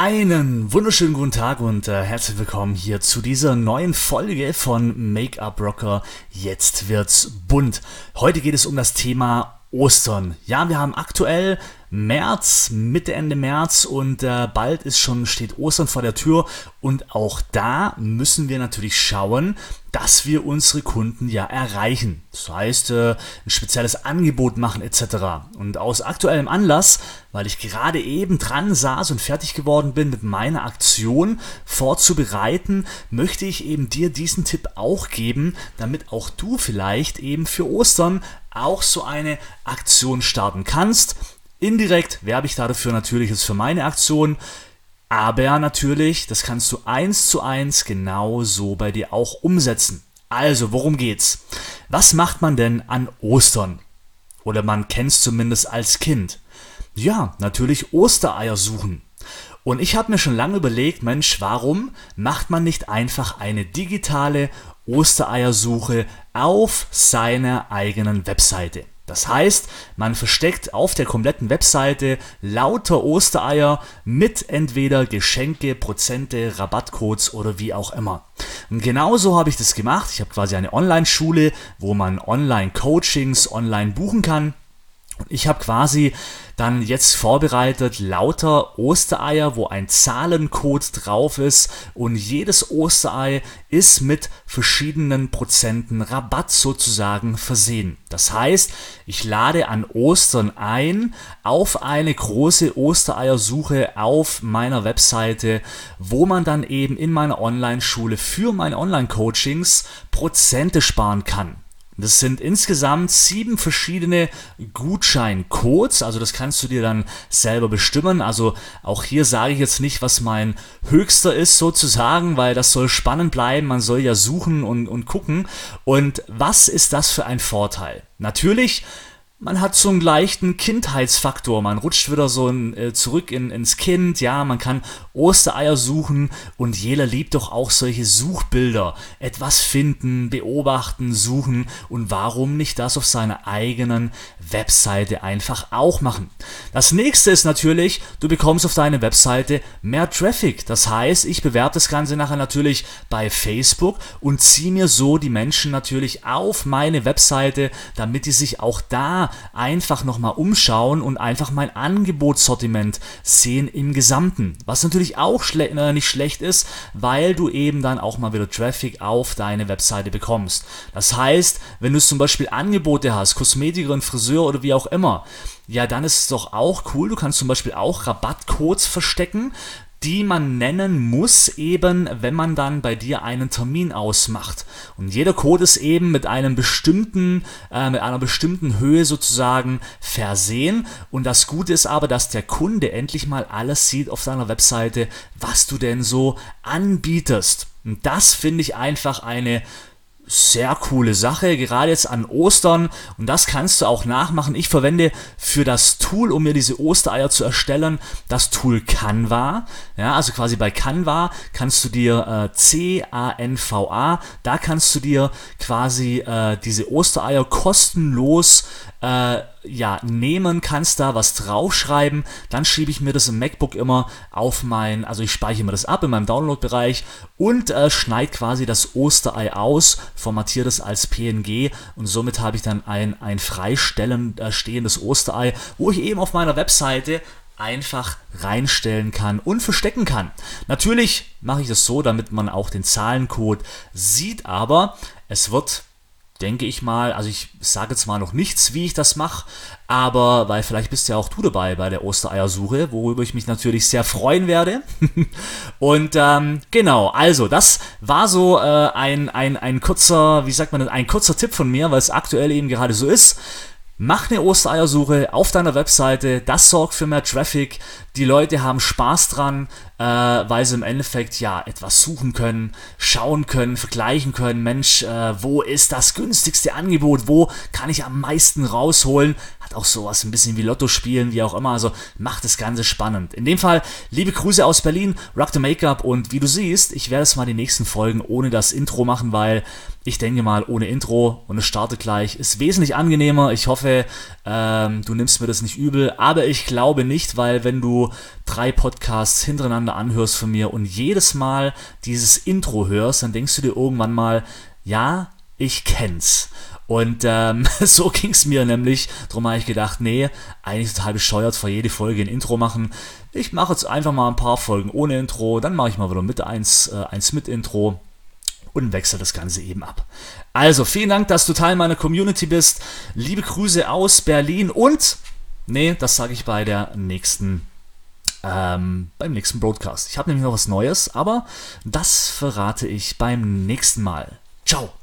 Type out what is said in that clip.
Einen wunderschönen guten Tag und äh, herzlich willkommen hier zu dieser neuen Folge von Make-up Rocker. Jetzt wird's bunt. Heute geht es um das Thema Ostern. Ja, wir haben aktuell März, Mitte, Ende März und äh, bald ist schon, steht Ostern vor der Tür und auch da müssen wir natürlich schauen, dass wir unsere Kunden ja erreichen. Das heißt, äh, ein spezielles Angebot machen etc. Und aus aktuellem Anlass, weil ich gerade eben dran saß und fertig geworden bin, mit meiner Aktion vorzubereiten, möchte ich eben dir diesen Tipp auch geben, damit auch du vielleicht eben für Ostern auch so eine Aktion starten kannst Indirekt werbe ich dafür natürlich jetzt für meine Aktion, aber natürlich, das kannst du eins zu eins genau so bei dir auch umsetzen. Also, worum geht's? Was macht man denn an Ostern? Oder man kennt es zumindest als Kind. Ja, natürlich Ostereier suchen. Und ich habe mir schon lange überlegt, Mensch, warum macht man nicht einfach eine digitale Ostereiersuche auf seiner eigenen Webseite? Das heißt, man versteckt auf der kompletten Webseite lauter Ostereier mit entweder Geschenke, Prozente, Rabattcodes oder wie auch immer. Und genauso habe ich das gemacht. Ich habe quasi eine Online-Schule, wo man Online-Coachings online buchen kann. Ich habe quasi dann jetzt vorbereitet lauter Ostereier, wo ein Zahlencode drauf ist und jedes Osterei ist mit verschiedenen Prozenten Rabatt sozusagen versehen. Das heißt, ich lade an Ostern ein auf eine große Ostereiersuche auf meiner Webseite, wo man dann eben in meiner Online-Schule für meine Online-Coachings Prozente sparen kann. Das sind insgesamt sieben verschiedene Gutscheincodes. Also das kannst du dir dann selber bestimmen. Also auch hier sage ich jetzt nicht, was mein höchster ist sozusagen, weil das soll spannend bleiben. Man soll ja suchen und, und gucken. Und was ist das für ein Vorteil? Natürlich man hat so einen leichten Kindheitsfaktor. Man rutscht wieder so in, äh, zurück in, ins Kind. Ja, man kann Ostereier suchen und jeder liebt doch auch solche Suchbilder. Etwas finden, beobachten, suchen und warum nicht das auf seiner eigenen Webseite einfach auch machen. Das nächste ist natürlich, du bekommst auf deine Webseite mehr Traffic. Das heißt, ich bewerbe das Ganze nachher natürlich bei Facebook und ziehe mir so die Menschen natürlich auf meine Webseite, damit die sich auch da einfach nochmal umschauen und einfach mein Angebotssortiment sehen im Gesamten. Was natürlich auch schle äh, nicht schlecht ist, weil du eben dann auch mal wieder Traffic auf deine Webseite bekommst. Das heißt, wenn du zum Beispiel Angebote hast, Kosmetikerin, Friseur oder wie auch immer, ja, dann ist es doch auch cool. Du kannst zum Beispiel auch Rabattcodes verstecken, die man nennen muss, eben wenn man dann bei dir einen Termin ausmacht. Und jeder Code ist eben mit einem bestimmten, äh, mit einer bestimmten Höhe sozusagen versehen. Und das Gute ist aber, dass der Kunde endlich mal alles sieht auf deiner Webseite, was du denn so anbietest. Und das finde ich einfach eine sehr coole Sache, gerade jetzt an Ostern. Und das kannst du auch nachmachen. Ich verwende für das Tool, um mir diese Ostereier zu erstellen, das Tool Canva. Ja, also quasi bei Canva kannst du dir äh, C-A-N-V-A, da kannst du dir quasi äh, diese Ostereier kostenlos äh, ja, nehmen, kannst da was draufschreiben, dann schiebe ich mir das im MacBook immer auf mein, also ich speichere mir das ab in meinem Download-Bereich und äh, schneide quasi das Osterei aus, formatiere das als PNG und somit habe ich dann ein, ein freistellen äh, stehendes Osterei, wo ich eben auf meiner Webseite einfach reinstellen kann und verstecken kann. Natürlich mache ich das so, damit man auch den Zahlencode sieht, aber es wird denke ich mal, also ich sage mal noch nichts, wie ich das mache, aber weil vielleicht bist ja auch du dabei bei der Ostereiersuche, worüber ich mich natürlich sehr freuen werde. und ähm, genau, also das war so äh, ein, ein, ein kurzer, wie sagt man ein kurzer Tipp von mir, weil es aktuell eben gerade so ist. Mach eine Ostereiersuche auf deiner Webseite, das sorgt für mehr Traffic, die Leute haben Spaß dran, äh, weil sie im Endeffekt ja etwas suchen können, schauen können, vergleichen können. Mensch, äh, wo ist das günstigste Angebot? Wo kann ich am meisten rausholen? Hat auch sowas ein bisschen wie Lotto spielen, wie auch immer. Also macht das Ganze spannend. In dem Fall liebe Grüße aus Berlin, Rock the Make-up und wie du siehst, ich werde es mal die nächsten Folgen ohne das Intro machen, weil ich denke mal, ohne Intro und es startet gleich ist wesentlich angenehmer. Ich hoffe, ähm, du nimmst mir das nicht übel, aber ich glaube nicht, weil wenn du drei Podcasts hintereinander hintereinander anhörst von mir und jedes Mal dieses Intro hörst, dann denkst du dir irgendwann mal, ja, ich kenn's. Und ähm, so ging's mir nämlich. Darum habe ich gedacht, nee, eigentlich total bescheuert, vor jede Folge ein Intro machen. Ich mache jetzt einfach mal ein paar Folgen ohne Intro, dann mache ich mal wieder mit eins, äh, eins mit Intro und wechsle das Ganze eben ab. Also, vielen Dank, dass du Teil meiner Community bist. Liebe Grüße aus Berlin und, nee, das sage ich bei der nächsten, ähm, beim nächsten Broadcast. Ich habe nämlich noch was Neues, aber das verrate ich beim nächsten Mal. Ciao!